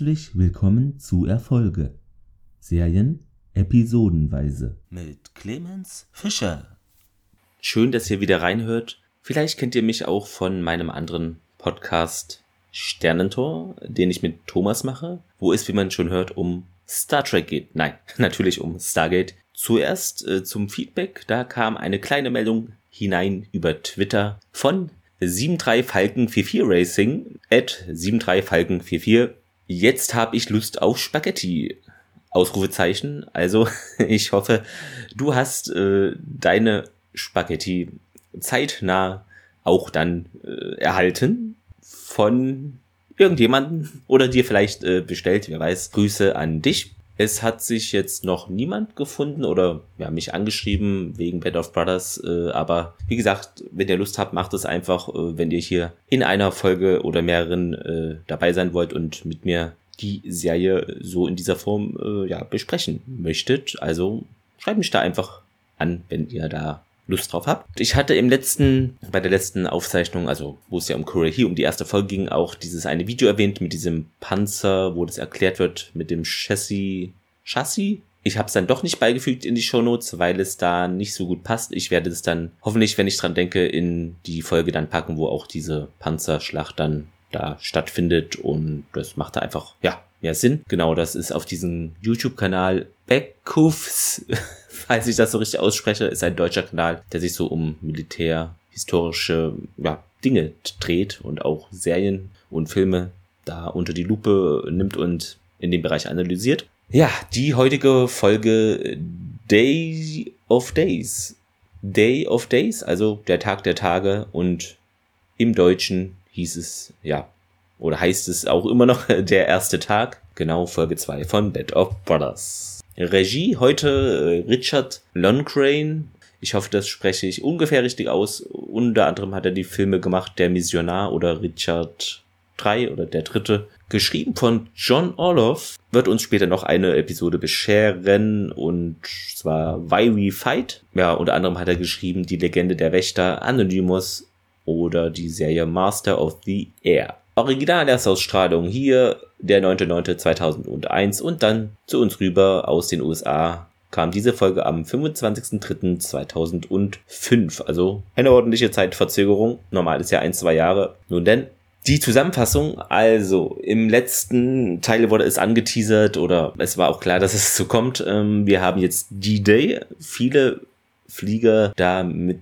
Herzlich willkommen zu Erfolge. Serien episodenweise. Mit Clemens Fischer. Schön, dass ihr wieder reinhört. Vielleicht kennt ihr mich auch von meinem anderen Podcast Sternentor, den ich mit Thomas mache, wo es, wie man schon hört, um Star Trek geht. Nein, natürlich um Stargate. Zuerst äh, zum Feedback. Da kam eine kleine Meldung hinein über Twitter von 73falken44 Racing at 73falken44 Jetzt habe ich Lust auf Spaghetti. Ausrufezeichen. Also ich hoffe, du hast äh, deine Spaghetti zeitnah auch dann äh, erhalten von irgendjemanden oder dir vielleicht äh, bestellt, wer weiß. Grüße an dich. Es hat sich jetzt noch niemand gefunden oder ja, mich angeschrieben wegen Bed of Brothers. Äh, aber wie gesagt, wenn ihr Lust habt, macht es einfach, äh, wenn ihr hier in einer Folge oder mehreren äh, dabei sein wollt und mit mir die Serie so in dieser Form äh, ja, besprechen möchtet. Also schreibt mich da einfach an, wenn ihr da Lust drauf habt. Ich hatte im letzten, bei der letzten Aufzeichnung, also wo es ja um Korea um die erste Folge ging, auch dieses eine Video erwähnt mit diesem Panzer, wo das erklärt wird mit dem Chassis, Chassis? Ich habe es dann doch nicht beigefügt in die Shownotes, weil es da nicht so gut passt. Ich werde es dann hoffentlich, wenn ich dran denke, in die Folge dann packen, wo auch diese Panzerschlacht dann da stattfindet und das macht da einfach, ja, mehr Sinn. Genau, das ist auf diesem YouTube-Kanal Backhoofs, falls ich das so richtig ausspreche, ist ein deutscher Kanal, der sich so um Militär, historische, ja, Dinge dreht und auch Serien und Filme da unter die Lupe nimmt und in dem Bereich analysiert. Ja, die heutige Folge Day of Days. Day of Days, also der Tag der Tage und im Deutschen hieß es, ja, oder heißt es auch immer noch der erste Tag, genau Folge 2 von Bed of Brothers. Regie heute äh, Richard Longcrane. Ich hoffe, das spreche ich ungefähr richtig aus. Unter anderem hat er die Filme gemacht Der Missionar oder Richard 3 oder der dritte. Geschrieben von John Orloff wird uns später noch eine Episode bescheren und zwar Why We Fight. Ja, unter anderem hat er geschrieben Die Legende der Wächter, Anonymous oder die Serie Master of the Air. Originalerstausstrahlung hier der 9.9.2001 und dann zu uns rüber aus den USA kam diese Folge am 25.03.2005. Also eine ordentliche Zeitverzögerung. Normal ist ja ein, zwei Jahre. Nun denn, die Zusammenfassung, also im letzten Teil wurde es angeteasert oder es war auch klar, dass es so kommt. Ähm, wir haben jetzt D-Day. Viele Flieger da mit,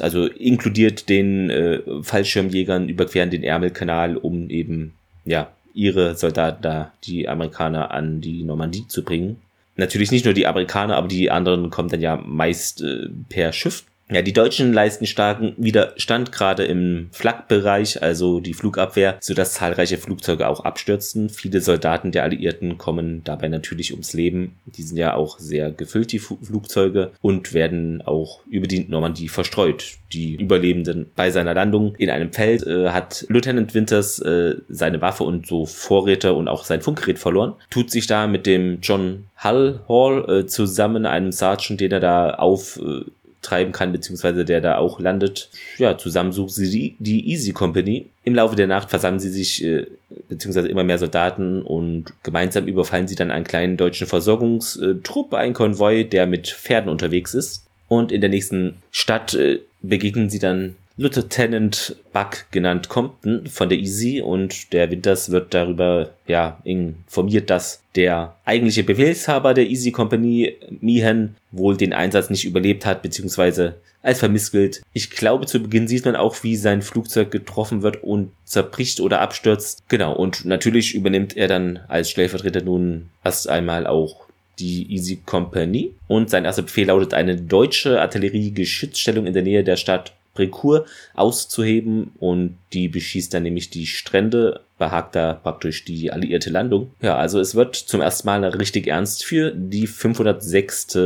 also inkludiert den äh, Fallschirmjägern überqueren den Ärmelkanal, um eben, ja, ihre Soldaten da, die Amerikaner an die Normandie zu bringen. Natürlich nicht nur die Amerikaner, aber die anderen kommen dann ja meist äh, per Schiff ja, die Deutschen leisten starken Widerstand gerade im Flakbereich, also die Flugabwehr, sodass zahlreiche Flugzeuge auch abstürzen. Viele Soldaten der Alliierten kommen dabei natürlich ums Leben. Die sind ja auch sehr gefüllt, die Flugzeuge, und werden auch über die Normandie verstreut. Die Überlebenden bei seiner Landung in einem Feld äh, hat Lieutenant Winters äh, seine Waffe und so Vorräte und auch sein Funkgerät verloren. Tut sich da mit dem John Hull Hall äh, zusammen, einem Sergeant, den er da auf äh, treiben kann, beziehungsweise der da auch landet. Ja, zusammen suchen sie die, die Easy Company. Im Laufe der Nacht versammeln sie sich, äh, beziehungsweise immer mehr Soldaten und gemeinsam überfallen sie dann einen kleinen deutschen Versorgungstrupp, einen Konvoi, der mit Pferden unterwegs ist. Und in der nächsten Stadt äh, begegnen sie dann Lieutenant Buck genannt Compton von der Easy und der Winters wird darüber ja informiert, dass der eigentliche Befehlshaber der Easy Company, Meehan, wohl den Einsatz nicht überlebt hat, beziehungsweise als vermisst gilt. Ich glaube, zu Beginn sieht man auch, wie sein Flugzeug getroffen wird und zerbricht oder abstürzt. Genau, und natürlich übernimmt er dann als Stellvertreter nun erst einmal auch die Easy Company. Und sein erster Befehl lautet, eine deutsche Artilleriegeschützstellung in der Nähe der Stadt Brecourt auszuheben und die beschießt dann nämlich die Strände, behagt da praktisch die alliierte Landung. Ja, also es wird zum ersten Mal richtig ernst für die 506.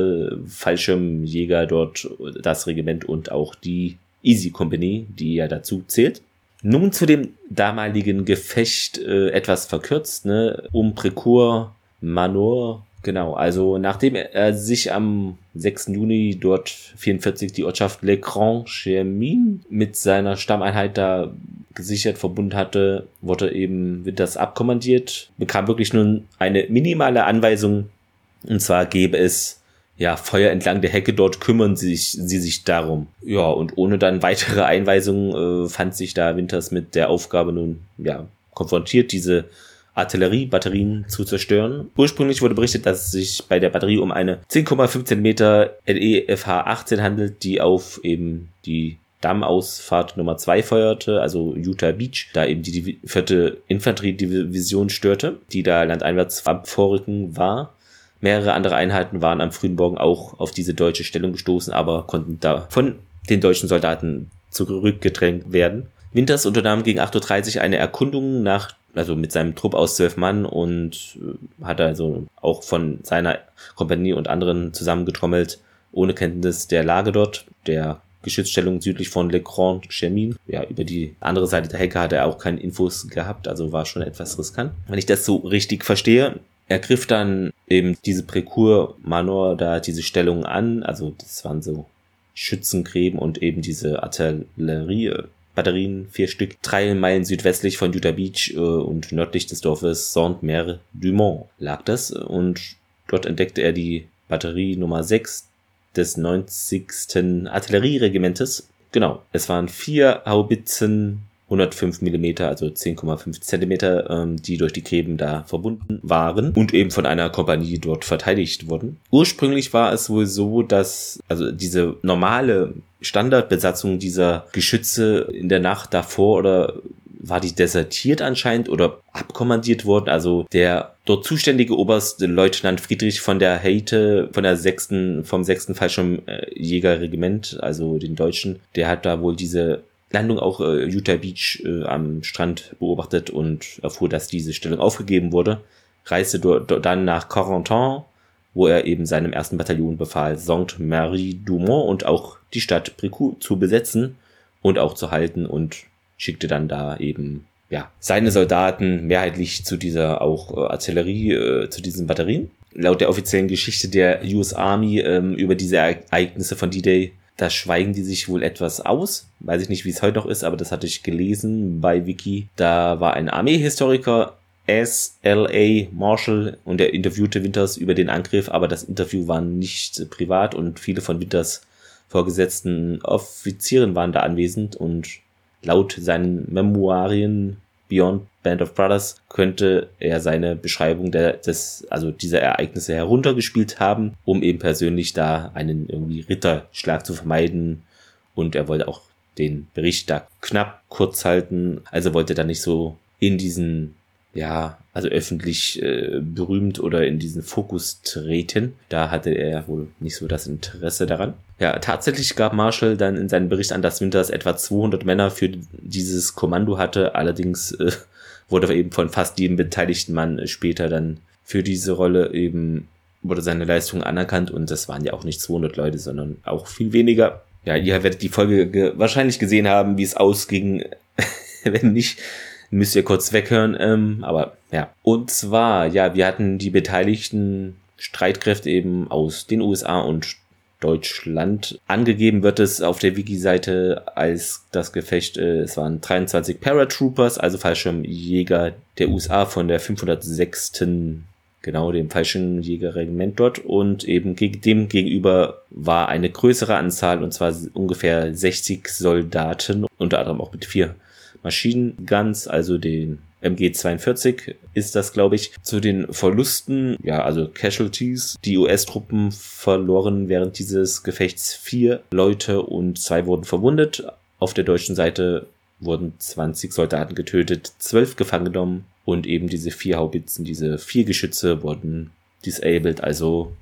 Fallschirmjäger dort, das Regiment und auch die Easy Company, die ja dazu zählt. Nun zu dem damaligen Gefecht äh, etwas verkürzt, ne, um Precourt, Manor Genau, also nachdem er sich am 6. Juni dort 44 die Ortschaft Le Grand Chemin mit seiner Stammeinheit da gesichert, verbunden hatte, wurde eben Winters abkommandiert, bekam wirklich nun eine minimale Anweisung, und zwar gäbe es ja, Feuer entlang der Hecke, dort kümmern sie sich, sie sich darum. Ja, und ohne dann weitere Einweisungen äh, fand sich da Winters mit der Aufgabe nun, ja, konfrontiert, diese Artilleriebatterien zu zerstören. Ursprünglich wurde berichtet, dass es sich bei der Batterie um eine 10,5 cm LE FH-18 handelt, die auf eben die Dammausfahrt Nummer 2 feuerte, also Utah Beach, da eben die vierte Infanteriedivision störte, die da landeinwärts vorrücken war. Mehrere andere Einheiten waren am frühen Morgen auch auf diese deutsche Stellung gestoßen, aber konnten da von den deutschen Soldaten zurückgedrängt werden. Winters unternahm gegen 8.30 Uhr eine Erkundung nach also mit seinem Trupp aus zwölf Mann und äh, hat also auch von seiner Kompanie und anderen zusammengetrommelt, ohne Kenntnis der Lage dort, der Geschützstellung südlich von Le Grand Chemin. Ja, über die andere Seite der Hecke hat er auch keine Infos gehabt, also war schon etwas riskant. Wenn ich das so richtig verstehe, er griff dann eben diese Präkur Manor da diese Stellung an, also das waren so Schützengräben und eben diese Artillerie Batterien, vier Stück, drei Meilen südwestlich von Utah Beach äh, und nördlich des Dorfes Saint-Mer-du-Mont lag das und dort entdeckte er die Batterie Nummer 6 des 90. Artillerieregimentes. Genau, es waren vier Haubitzen 105 Millimeter, also 10,5 Zentimeter, ähm, die durch die Gräben da verbunden waren und eben von einer Kompanie dort verteidigt wurden. Ursprünglich war es wohl so, dass also diese normale Standardbesatzung dieser Geschütze in der Nacht davor oder war die desertiert anscheinend oder abkommandiert worden. Also der dort zuständige Oberst Leutnant Friedrich von der Heite, von der sechsten, vom sechsten Fallschirmjägerregiment, also den Deutschen, der hat da wohl diese Landung auch äh, Utah Beach äh, am Strand beobachtet und erfuhr, dass diese Stellung aufgegeben wurde, reiste dann nach Corentin, wo er eben seinem ersten Bataillon befahl, Sainte-Marie-Dumont und auch die Stadt Bricout zu besetzen und auch zu halten und schickte dann da eben ja seine Soldaten mehrheitlich zu dieser auch äh, Artillerie, äh, zu diesen Batterien. Laut der offiziellen Geschichte der US Army ähm, über diese Ereignisse von D-Day da schweigen die sich wohl etwas aus. Weiß ich nicht, wie es heute noch ist, aber das hatte ich gelesen bei Wiki. Da war ein Armeehistoriker, S.L.A. Marshall, und er interviewte Winters über den Angriff, aber das Interview war nicht privat und viele von Winters vorgesetzten Offizieren waren da anwesend und laut seinen Memoirien Beyond Band of Brothers könnte er seine Beschreibung der, des, also dieser Ereignisse heruntergespielt haben, um eben persönlich da einen irgendwie Ritterschlag zu vermeiden. Und er wollte auch den Bericht da knapp kurz halten. Also wollte da nicht so in diesen, ja, also öffentlich äh, berühmt oder in diesen Fokus treten. Da hatte er wohl nicht so das Interesse daran. Ja, tatsächlich gab Marshall dann in seinem Bericht an, dass Winters etwa 200 Männer für dieses Kommando hatte. Allerdings äh, wurde eben von fast jedem beteiligten Mann später dann für diese Rolle eben wurde seine Leistung anerkannt und das waren ja auch nicht 200 Leute, sondern auch viel weniger. Ja, ihr werdet die Folge ge wahrscheinlich gesehen haben, wie es ausging. Wenn nicht, müsst ihr kurz weghören. Ähm, aber ja. Und zwar, ja, wir hatten die beteiligten Streitkräfte eben aus den USA und Deutschland. Angegeben wird es auf der Wiki-Seite als das Gefecht, äh, es waren 23 Paratroopers, also Fallschirmjäger der USA von der 506. Genau, dem Fallschirmjägerregiment dort und eben dem gegenüber war eine größere Anzahl und zwar ungefähr 60 Soldaten, unter anderem auch mit vier Maschinenguns, also den MG42 ist das, glaube ich, zu den Verlusten, ja, also Casualties. Die US-Truppen verloren während dieses Gefechts vier Leute und zwei wurden verwundet. Auf der deutschen Seite wurden 20 Soldaten getötet, zwölf gefangen genommen und eben diese vier Haubitzen, diese vier Geschütze wurden disabled, also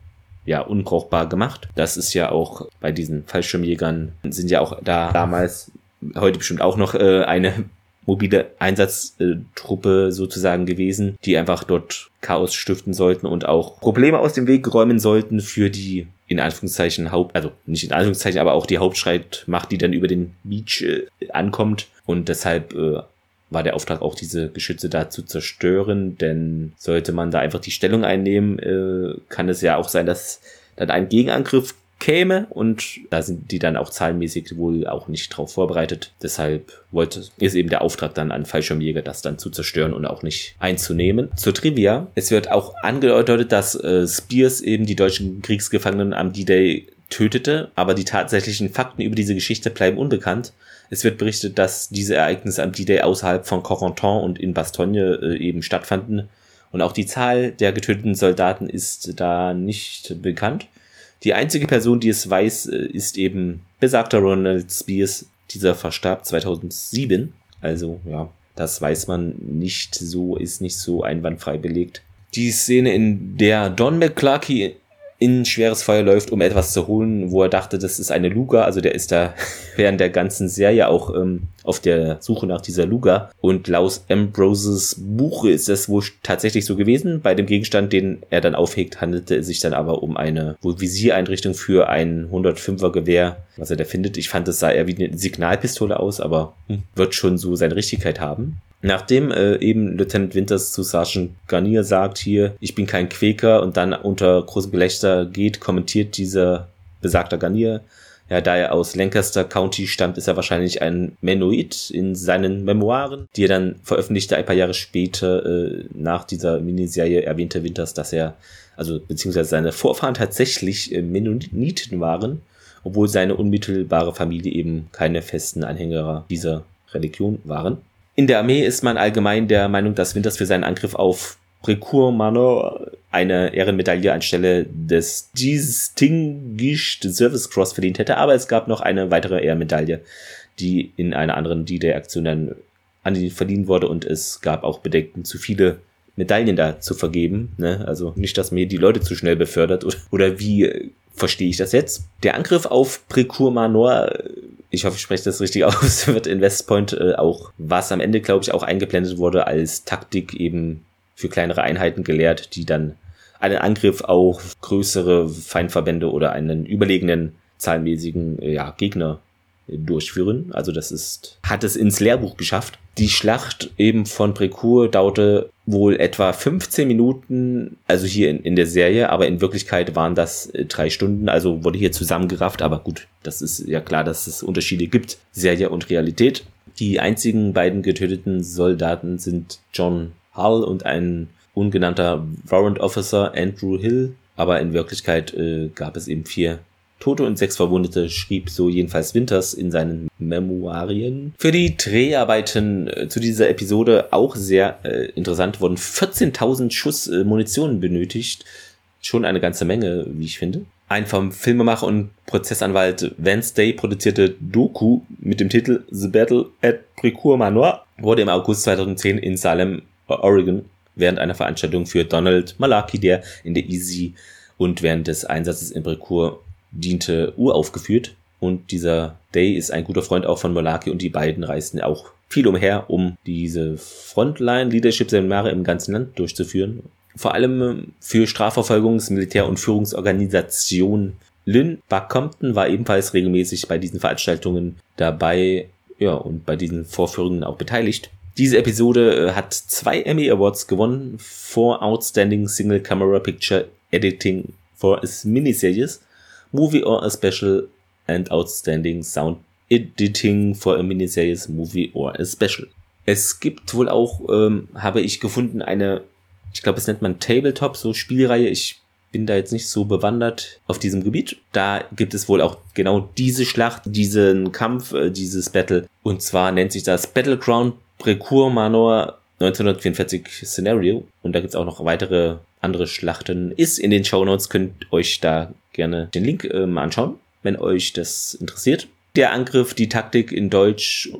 ja, unbrauchbar gemacht. Das ist ja auch bei diesen Fallschirmjägern sind ja auch da damals heute bestimmt auch noch äh, eine mobile Einsatztruppe sozusagen gewesen, die einfach dort Chaos stiften sollten und auch Probleme aus dem Weg räumen sollten für die in Anführungszeichen Haupt, also nicht in Anführungszeichen, aber auch die Hauptstreitmacht, die dann über den Beach äh, ankommt. Und deshalb äh, war der Auftrag auch diese Geschütze da zu zerstören, denn sollte man da einfach die Stellung einnehmen, äh, kann es ja auch sein, dass dann ein Gegenangriff käme und da sind die dann auch zahlenmäßig wohl auch nicht drauf vorbereitet. Deshalb wollte, ist eben der Auftrag dann an Fallschirmjäger, das dann zu zerstören und auch nicht einzunehmen. Zur Trivia. Es wird auch angedeutet, dass äh, Spears eben die deutschen Kriegsgefangenen am D-Day tötete, aber die tatsächlichen Fakten über diese Geschichte bleiben unbekannt. Es wird berichtet, dass diese Ereignisse am D-Day außerhalb von Corentin und in Bastogne äh, eben stattfanden. Und auch die Zahl der getöteten Soldaten ist da nicht bekannt. Die einzige Person, die es weiß, äh, ist eben besagter Ronald Spears. Dieser verstarb 2007. Also, ja, das weiß man nicht so, ist nicht so einwandfrei belegt. Die Szene, in der Don McClarky in schweres Feuer läuft, um etwas zu holen, wo er dachte, das ist eine Luga. Also der ist da während der ganzen Serie auch ähm, auf der Suche nach dieser Luga. Und laut Ambroses Buche ist das wohl tatsächlich so gewesen. Bei dem Gegenstand, den er dann aufhegt, handelte es sich dann aber um eine wohl Visiereinrichtung für ein 105er Gewehr, was er da findet. Ich fand, es sah eher wie eine Signalpistole aus, aber hm, wird schon so seine Richtigkeit haben. Nachdem äh, eben Lieutenant Winters zu Sergeant Garnier sagt hier, ich bin kein Quäker und dann unter großem Gelächter geht, kommentiert dieser besagter Garnier, ja, da er aus Lancaster County stammt, ist er wahrscheinlich ein Mennonit in seinen Memoiren, die er dann veröffentlichte ein paar Jahre später äh, nach dieser Miniserie erwähnte Winters, dass er, also beziehungsweise seine Vorfahren tatsächlich äh, Mennoniten waren, obwohl seine unmittelbare Familie eben keine festen Anhänger dieser Religion waren. In der Armee ist man allgemein der Meinung, dass Winters für seinen Angriff auf Precourt Manor eine Ehrenmedaille anstelle des Distinguished Service Cross verdient hätte, aber es gab noch eine weitere Ehrenmedaille, die in einer anderen D-Day-Aktion dann an ihn verliehen wurde und es gab auch Bedenken, zu viele Medaillen da zu vergeben. Ne? Also nicht, dass mir die Leute zu schnell befördert oder, oder wie verstehe ich das jetzt? Der Angriff auf Precourt Manor ich hoffe, ich spreche das richtig aus, wird in West Point äh, auch, was am Ende, glaube ich, auch eingeblendet wurde, als Taktik eben für kleinere Einheiten gelehrt, die dann einen Angriff auf größere Feindverbände oder einen überlegenen zahlenmäßigen äh, ja, Gegner durchführen. Also das ist, hat es ins Lehrbuch geschafft. Die Schlacht eben von Precourt dauerte wohl etwa 15 Minuten, also hier in, in der Serie, aber in Wirklichkeit waren das äh, drei Stunden, also wurde hier zusammengerafft, aber gut, das ist ja klar, dass es Unterschiede gibt, Serie und Realität. Die einzigen beiden getöteten Soldaten sind John Hull und ein ungenannter Warrant Officer Andrew Hill, aber in Wirklichkeit äh, gab es eben vier Tote und sechs Verwundete schrieb so jedenfalls Winters in seinen Memoirien. Für die Dreharbeiten äh, zu dieser Episode auch sehr äh, interessant wurden 14.000 Schuss äh, Munition benötigt. Schon eine ganze Menge, wie ich finde. Ein vom Filmemacher und Prozessanwalt Vance Day produzierte Doku mit dem Titel The Battle at Precourt Manoir wurde im August 2010 in Salem, Oregon, während einer Veranstaltung für Donald Malaki, der in der Easy und während des Einsatzes in Precourt diente, uraufgeführt. Und dieser Day ist ein guter Freund auch von Molaki und die beiden reisten auch viel umher, um diese Frontline-Leadership-Seminare im ganzen Land durchzuführen. Vor allem für Strafverfolgungs-, Militär- und Führungsorganisation Lynn Buckcompton war ebenfalls regelmäßig bei diesen Veranstaltungen dabei, ja, und bei diesen Vorführungen auch beteiligt. Diese Episode äh, hat zwei Emmy Awards gewonnen for Outstanding Single Camera Picture Editing for a Miniseries Movie or a Special and Outstanding Sound Editing for a Miniseries Movie or a Special. Es gibt wohl auch, ähm, habe ich gefunden, eine, ich glaube, es nennt man Tabletop, so Spielreihe. Ich bin da jetzt nicht so bewandert auf diesem Gebiet. Da gibt es wohl auch genau diese Schlacht, diesen Kampf, äh, dieses Battle. Und zwar nennt sich das Battleground Precourt Manor 1944 Scenario. Und da gibt's auch noch weitere andere Schlachten. Ist in den Show Notes, könnt euch da gerne den Link äh, mal anschauen, wenn euch das interessiert. Der Angriff, die Taktik in Deutsch,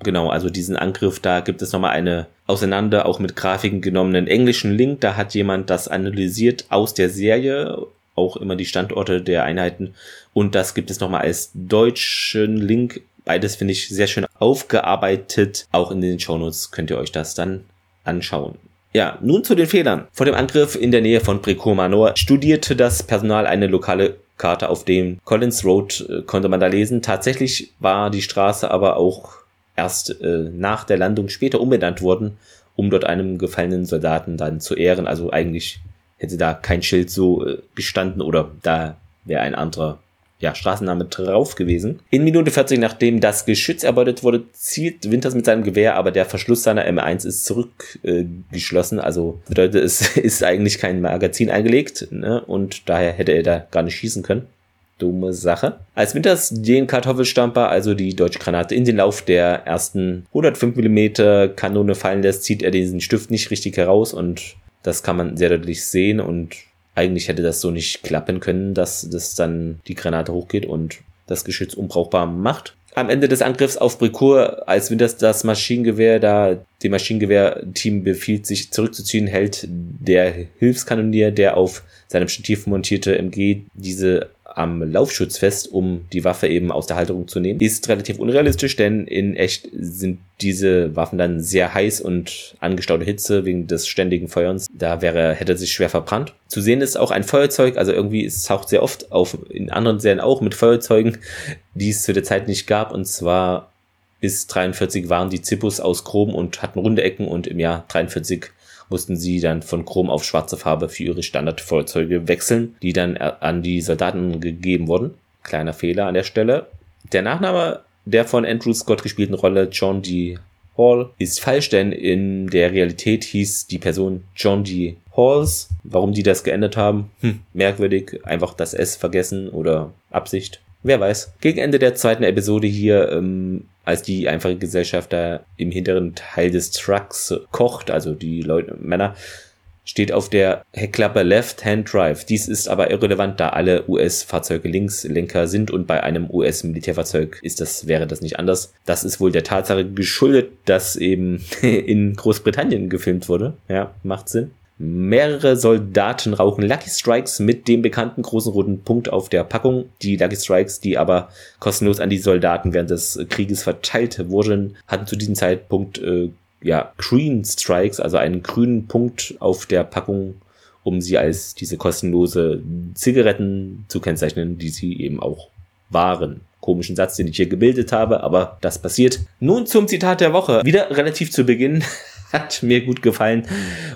genau, also diesen Angriff, da gibt es nochmal eine auseinander, auch mit Grafiken genommenen englischen Link. Da hat jemand das analysiert aus der Serie, auch immer die Standorte der Einheiten. Und das gibt es nochmal als deutschen Link. Beides finde ich sehr schön aufgearbeitet. Auch in den Shownotes könnt ihr euch das dann anschauen. Ja, nun zu den Fehlern. Vor dem Angriff in der Nähe von Precourt Manor studierte das Personal eine lokale Karte auf dem Collins Road, äh, konnte man da lesen. Tatsächlich war die Straße aber auch erst äh, nach der Landung später umbenannt worden, um dort einem gefallenen Soldaten dann zu ehren. Also eigentlich hätte da kein Schild so äh, gestanden oder da wäre ein anderer ja, Straßenname drauf gewesen. In Minute 40, nachdem das Geschütz erbeutet wurde, zielt Winters mit seinem Gewehr, aber der Verschluss seiner M1 ist zurückgeschlossen. Äh, also bedeutet, es ist eigentlich kein Magazin eingelegt ne? und daher hätte er da gar nicht schießen können. Dumme Sache. Als Winters den Kartoffelstamper, also die deutsche Granate, in den Lauf der ersten 105 mm Kanone fallen lässt, zieht er diesen Stift nicht richtig heraus und das kann man sehr deutlich sehen und eigentlich hätte das so nicht klappen können, dass das dann die Granate hochgeht und das Geschütz unbrauchbar macht. Am Ende des Angriffs auf Bricourt, als Winters das Maschinengewehr da, dem Maschinengewehr-Team befiehlt, sich zurückzuziehen, hält der Hilfskanonier, der auf seinem Stativ montierte MG diese am Laufschutz fest, um die Waffe eben aus der Halterung zu nehmen. Ist relativ unrealistisch, denn in echt sind diese Waffen dann sehr heiß und angestaute Hitze wegen des ständigen Feuerns. Da wäre, hätte sich schwer verbrannt. Zu sehen ist auch ein Feuerzeug, also irgendwie, es taucht sehr oft auf, in anderen Serien auch mit Feuerzeugen, die es zu der Zeit nicht gab, und zwar bis 43 waren die Zippus aus Chrom und hatten runde Ecken und im Jahr 43 mussten sie dann von Chrom auf schwarze Farbe für ihre Standardfahrzeuge wechseln, die dann an die Soldaten gegeben wurden. Kleiner Fehler an der Stelle. Der Nachname der von Andrew Scott gespielten Rolle John D. Hall ist falsch, denn in der Realität hieß die Person John D. Halls. Warum die das geändert haben? Hm, merkwürdig. Einfach das S vergessen oder Absicht. Wer weiß. Gegen Ende der zweiten Episode hier ähm, als die einfache Gesellschaft da im hinteren Teil des Trucks kocht, also die Leute, Männer, steht auf der Heckklappe Left-Hand Drive. Dies ist aber irrelevant, da alle US-Fahrzeuge Linkslenker sind und bei einem US-Militärfahrzeug ist das, wäre das nicht anders. Das ist wohl der Tatsache geschuldet, dass eben in Großbritannien gefilmt wurde. Ja, macht Sinn. Mehrere Soldaten rauchen Lucky Strikes mit dem bekannten großen roten Punkt auf der Packung. Die Lucky Strikes, die aber kostenlos an die Soldaten während des Krieges verteilt wurden, hatten zu diesem Zeitpunkt äh, ja Green Strikes, also einen grünen Punkt auf der Packung, um sie als diese kostenlose Zigaretten zu kennzeichnen, die sie eben auch waren komischen Satz, den ich hier gebildet habe, aber das passiert. Nun zum Zitat der Woche. Wieder relativ zu Beginn hat mir gut gefallen.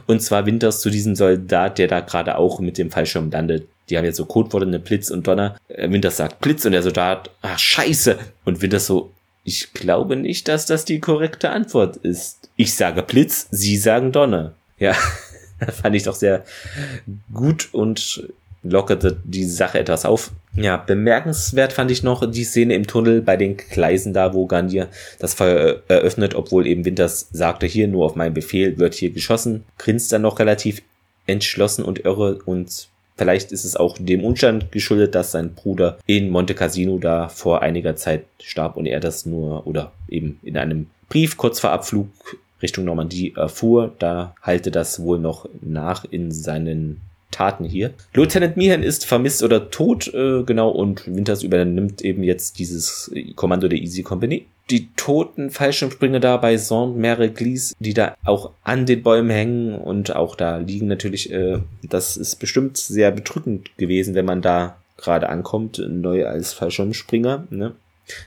Und zwar Winters zu diesem Soldat, der da gerade auch mit dem Fallschirm landet. Die haben jetzt so Codeworte, eine Blitz und Donner. Äh, Winters sagt Blitz und der Soldat, ach scheiße. Und Winters so, ich glaube nicht, dass das die korrekte Antwort ist. Ich sage Blitz, Sie sagen Donner. Ja, fand ich doch sehr gut und lockerte die Sache etwas auf. Ja, bemerkenswert fand ich noch die Szene im Tunnel bei den Gleisen da, wo Gandier das Feuer eröffnet, obwohl eben Winters sagte, hier nur auf meinen Befehl wird hier geschossen. Grinst dann noch relativ entschlossen und irre und vielleicht ist es auch dem Umstand geschuldet, dass sein Bruder in Monte Cassino da vor einiger Zeit starb und er das nur oder eben in einem Brief kurz vor Abflug Richtung Normandie erfuhr. Da halte das wohl noch nach in seinen Taten hier. Lieutenant Meehan ist vermisst oder tot, äh, genau, und Winters übernimmt eben jetzt dieses Kommando der Easy Company. Die toten Fallschirmspringer da bei Saint-Mère Glise, die da auch an den Bäumen hängen und auch da liegen natürlich, äh, das ist bestimmt sehr bedrückend gewesen, wenn man da gerade ankommt, neu als Fallschirmspringer, ne?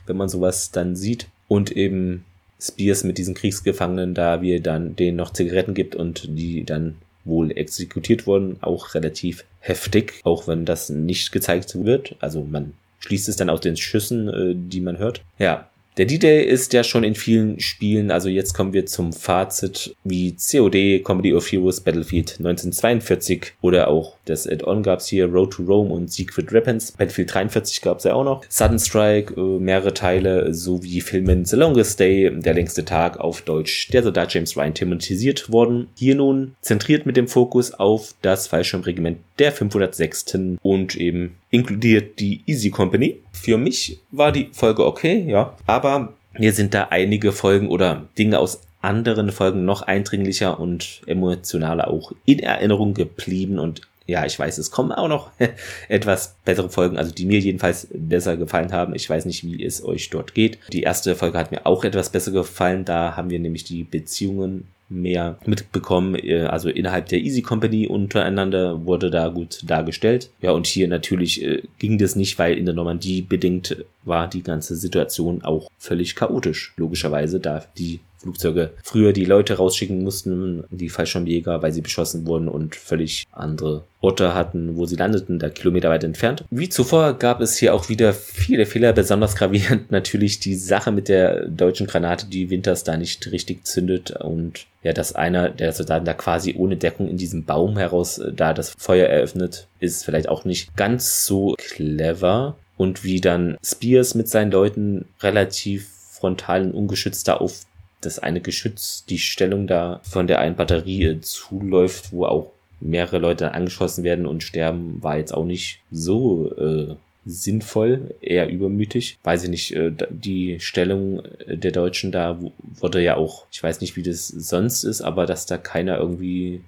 wenn man sowas dann sieht und eben Spears mit diesen Kriegsgefangenen da, wie er dann denen noch Zigaretten gibt und die dann wohl exekutiert wurden, auch relativ heftig, auch wenn das nicht gezeigt wird. Also man schließt es dann aus den Schüssen, äh, die man hört. Ja, der D-Day ist ja schon in vielen Spielen, also jetzt kommen wir zum Fazit wie COD, Comedy of Heroes, Battlefield 1942 oder auch das Add-on gab's hier, Road to Rome und Secret Weapons. Battlefield 43 gab's ja auch noch. Sudden Strike, äh, mehrere Teile, sowie Filmen The Longest Day, Der längste Tag auf Deutsch, der Soldat James Ryan thematisiert worden. Hier nun zentriert mit dem Fokus auf das Fallschirmregiment der 506. und eben inkludiert die Easy Company. Für mich war die Folge okay, ja, aber mir sind da einige Folgen oder Dinge aus anderen Folgen noch eindringlicher und emotionaler auch in Erinnerung geblieben und ja, ich weiß, es kommen auch noch etwas bessere Folgen, also die mir jedenfalls besser gefallen haben. Ich weiß nicht, wie es euch dort geht. Die erste Folge hat mir auch etwas besser gefallen. Da haben wir nämlich die Beziehungen mehr mitbekommen. Äh, also innerhalb der Easy Company untereinander wurde da gut dargestellt. Ja, und hier natürlich äh, ging das nicht, weil in der Normandie bedingt war die ganze Situation auch völlig chaotisch. Logischerweise, da die Flugzeuge früher die Leute rausschicken mussten, die Fallschirmjäger, weil sie beschossen wurden und völlig andere Orte hatten, wo sie landeten, da Kilometer weit entfernt. Wie zuvor gab es hier auch wieder viele Fehler, besonders gravierend natürlich die Sache mit der deutschen Granate, die Winters da nicht richtig zündet und ja, dass einer der Soldaten da quasi ohne Deckung in diesem Baum heraus äh, da das Feuer eröffnet, ist vielleicht auch nicht ganz so clever und wie dann Spears mit seinen Leuten relativ frontal und ungeschützt da auf das eine Geschütz, die Stellung da von der einen Batterie äh, zuläuft, wo auch mehrere Leute angeschossen werden und sterben, war jetzt auch nicht so äh, sinnvoll, eher übermütig. Weiß ich nicht, äh, die Stellung äh, der Deutschen da wurde ja auch, ich weiß nicht, wie das sonst ist, aber dass da keiner irgendwie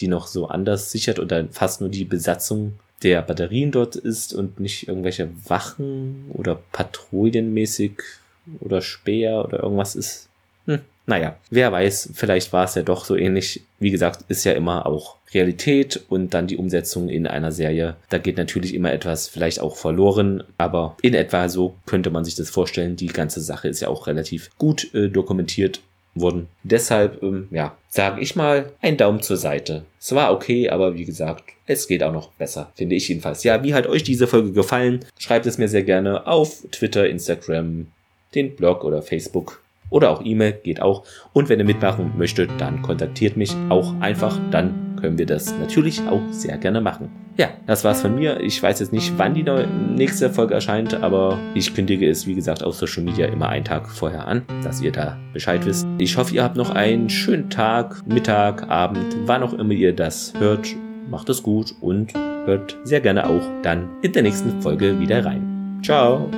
die noch so anders sichert oder fast nur die Besatzung der Batterien dort ist und nicht irgendwelche Wachen oder patrouillenmäßig oder Speer oder irgendwas ist. Hm, naja, wer weiß, vielleicht war es ja doch so ähnlich. Wie gesagt, ist ja immer auch Realität und dann die Umsetzung in einer Serie. Da geht natürlich immer etwas vielleicht auch verloren, aber in etwa so könnte man sich das vorstellen. Die ganze Sache ist ja auch relativ gut äh, dokumentiert wurden. Deshalb, ähm, ja, sage ich mal, ein Daumen zur Seite. Es war okay, aber wie gesagt, es geht auch noch besser, finde ich jedenfalls. Ja, wie hat euch diese Folge gefallen? Schreibt es mir sehr gerne auf Twitter, Instagram, den Blog oder Facebook oder auch E-Mail geht auch. Und wenn ihr mitmachen möchtet, dann kontaktiert mich auch einfach. Dann können wir das natürlich auch sehr gerne machen. Ja, das war's von mir. Ich weiß jetzt nicht, wann die nächste Folge erscheint, aber ich kündige es, wie gesagt, auf Social Media immer einen Tag vorher an, dass ihr da Bescheid wisst. Ich hoffe, ihr habt noch einen schönen Tag, Mittag, Abend, wann auch immer ihr das hört. Macht es gut und hört sehr gerne auch dann in der nächsten Folge wieder rein. Ciao!